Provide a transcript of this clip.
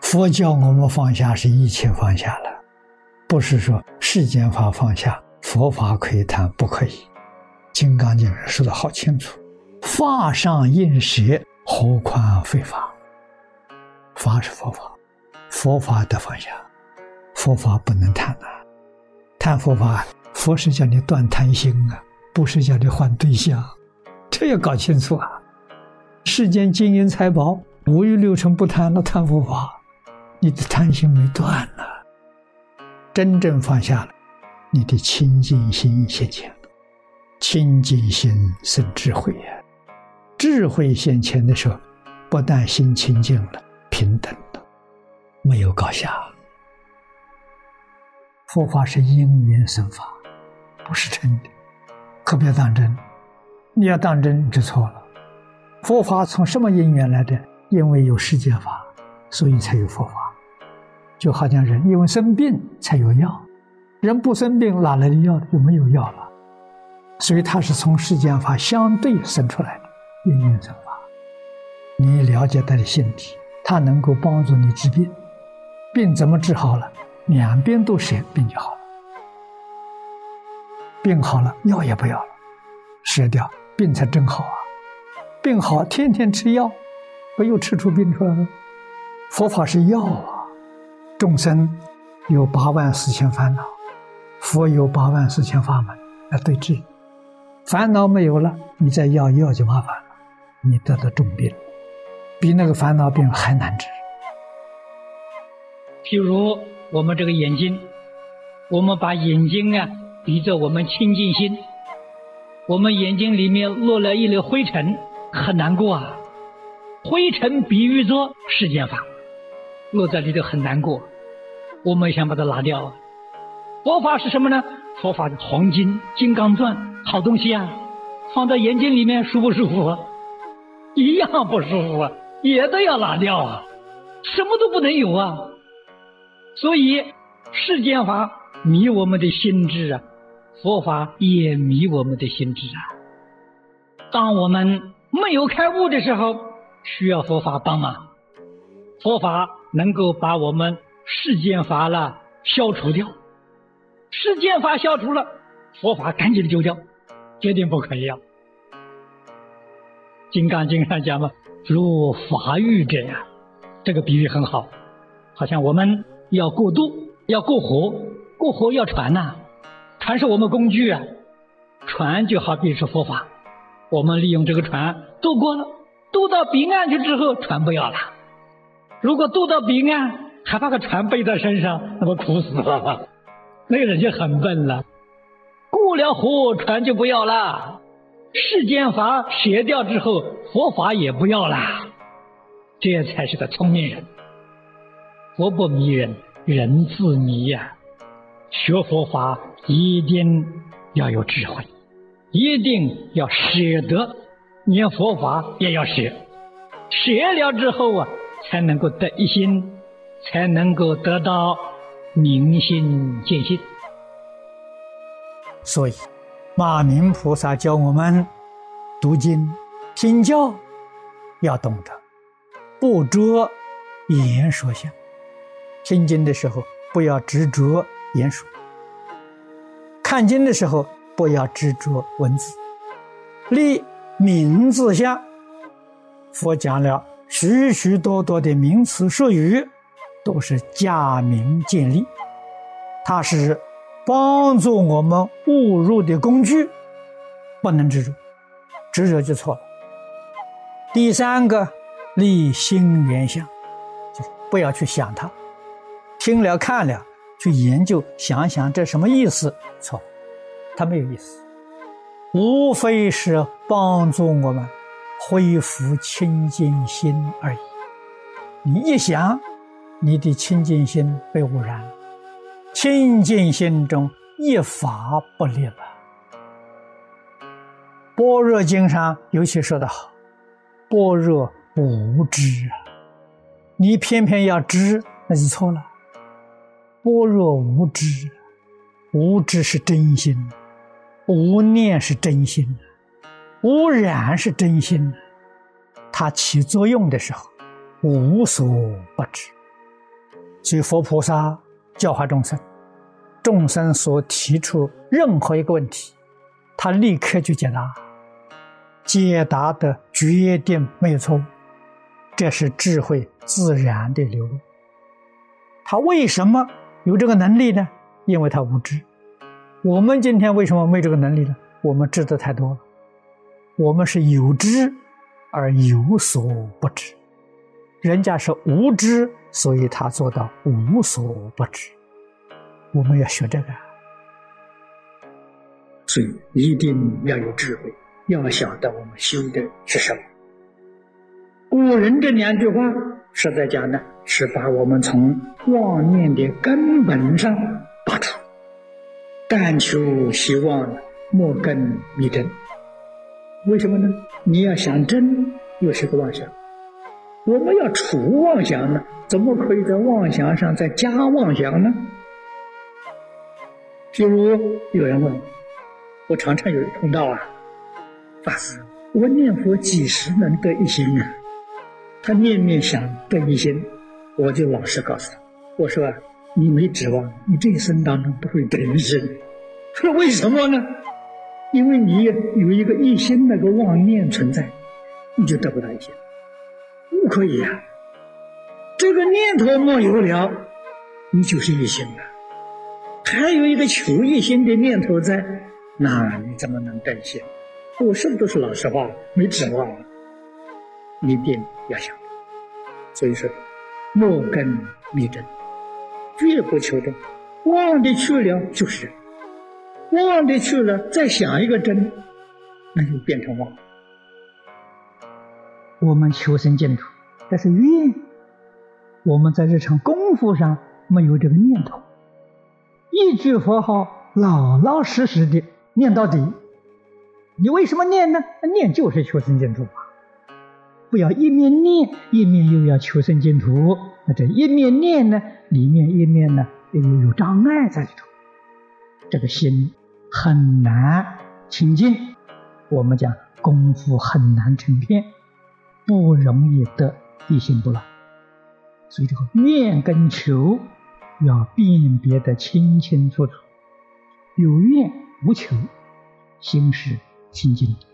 佛教我们放下是一切放下了，不是说世间法放下，佛法可以谈不可以？《金刚经》说的好清楚：“法上应舍，何况非法？”法是佛法，佛法得放下，佛法不能谈、啊。谈佛法，佛是叫你断贪心啊，不是叫你换对象，这要搞清楚啊。世间金银财宝，五欲六尘不贪，那贪佛法。你的贪心没断了，真正放下了，你的清净心现前了。清净心生智慧呀，智慧现前的时候，不但心清净了，平等了，没有高下。佛法是因缘生法，不是真的，可别当真。你要当真就错了。佛法从什么因缘来的？因为有世间法，所以才有佛法。就好像人因为生病才有药，人不生病哪来的药？就没有药了。所以它是从世间法相对生出来的因缘生法。你了解它的性体，它能够帮助你治病。病怎么治好了？两边都舍，病就好了。病好了，药也不要了，舍掉，病才真好啊！病好，天天吃药，不又吃出病出来了？佛法是药啊！众生有八万四千烦恼，佛有八万四千法门来对治。烦恼没有了，你再要药就麻烦了，你得了重病，比那个烦恼病还难治。譬如我们这个眼睛，我们把眼睛啊比作我们清净心，我们眼睛里面落了一粒灰尘，很难过啊。灰尘比喻作世间法，落在里头很难过。我们想把它拿掉，佛法是什么呢？佛法的黄金、金刚钻，好东西啊，放在眼睛里面舒不舒服？一样不舒服啊，也都要拿掉啊，什么都不能有啊。所以世间法迷我们的心智啊，佛法也迷我们的心智啊。当我们没有开悟的时候，需要佛法帮忙，佛法能够把我们。世间法了，消除掉；世间法消除了，佛法赶紧丢掉，绝对不可以要。《金刚经》上讲嘛，如法欲者呀，这个比喻很好，好像我们要过渡，要过河，过河要船呐，船是我们工具啊，船就好比是佛法，我们利用这个船渡过了，渡到彼岸去之后，船不要了。如果渡到彼岸，还把个船背在身上，那不苦死了吗？那个人就很笨了。过了河，船就不要了。世间法学掉之后，佛法也不要了。这才是个聪明人。佛不迷人，人自迷呀。学佛法一定要有智慧，一定要舍得，念佛法也要舍。舍了之后啊，才能够得一心。才能够得到明心见性。所以，马明菩萨教我们读经、听教，要懂得不着言说相。听经的时候，不要执着言说；看经的时候，不要执着文字。立名字相，佛讲了许许多多的名词术语。都是假名建立，它是帮助我们误入的工具，不能执着，执着就错了。第三个立心原相，就是不要去想它，听了看了去研究想想这什么意思，错，它没有意思，无非是帮助我们恢复清净心而已。你一想。你的清净心被污染了，清净心中一法不立了。般若经上尤其说得好：“般若无知啊！”你偏偏要知，那就错了。般若无知，无知是真心，无念是真心，无染是真心。它起作用的时候，无所不知。所以佛菩萨教化众生，众生所提出任何一个问题，他立刻就解答，解答的决定没有错误，这是智慧自然的流露。他为什么有这个能力呢？因为他无知。我们今天为什么没这个能力呢？我们知的太多了，我们是有知而有所不知，人家是无知，所以他做到无所不知。我们要学这个，所以一定要有智慧，要晓得我们修的是什么。古人这两句话实在讲呢，是把我们从妄念的根本上拔出。但求希望，莫跟迷真。为什么呢？你要想真，又是个妄想。我们要除妄想呢，怎么可以在妄想上再加妄想呢？譬如有人问，我常常有碰到啊，法师，我念佛几时能得一心呢？他念念想得一心，我就老实告诉他，我说。你没指望，你这一生当中不会得一心，那为什么呢？因为你有一个一心那个妄念存在，你就得不到一心。不可以呀，这个念头没有了，你就是一心了。还有一个求一心的念头在，那你怎么能得心？我说的都是老实话，没指望了，一定要想。所以说，莫跟密真。绝不求真，忘的去了就是，忘的去了再想一个真，那就变成妄。我们求生净土，但是愿。我们在日常功夫上没有这个念头，一句佛号老老实实的念到底。你为什么念呢？念就是求生净土。不要一面念一面又要求生净土，那这一面念呢，里面一面呢又有障碍在里头，这个心很难清净。我们讲功夫很难成片，不容易得一心不乱。所以这个愿跟求要辨别的清清楚楚，有愿无求，心是清净的。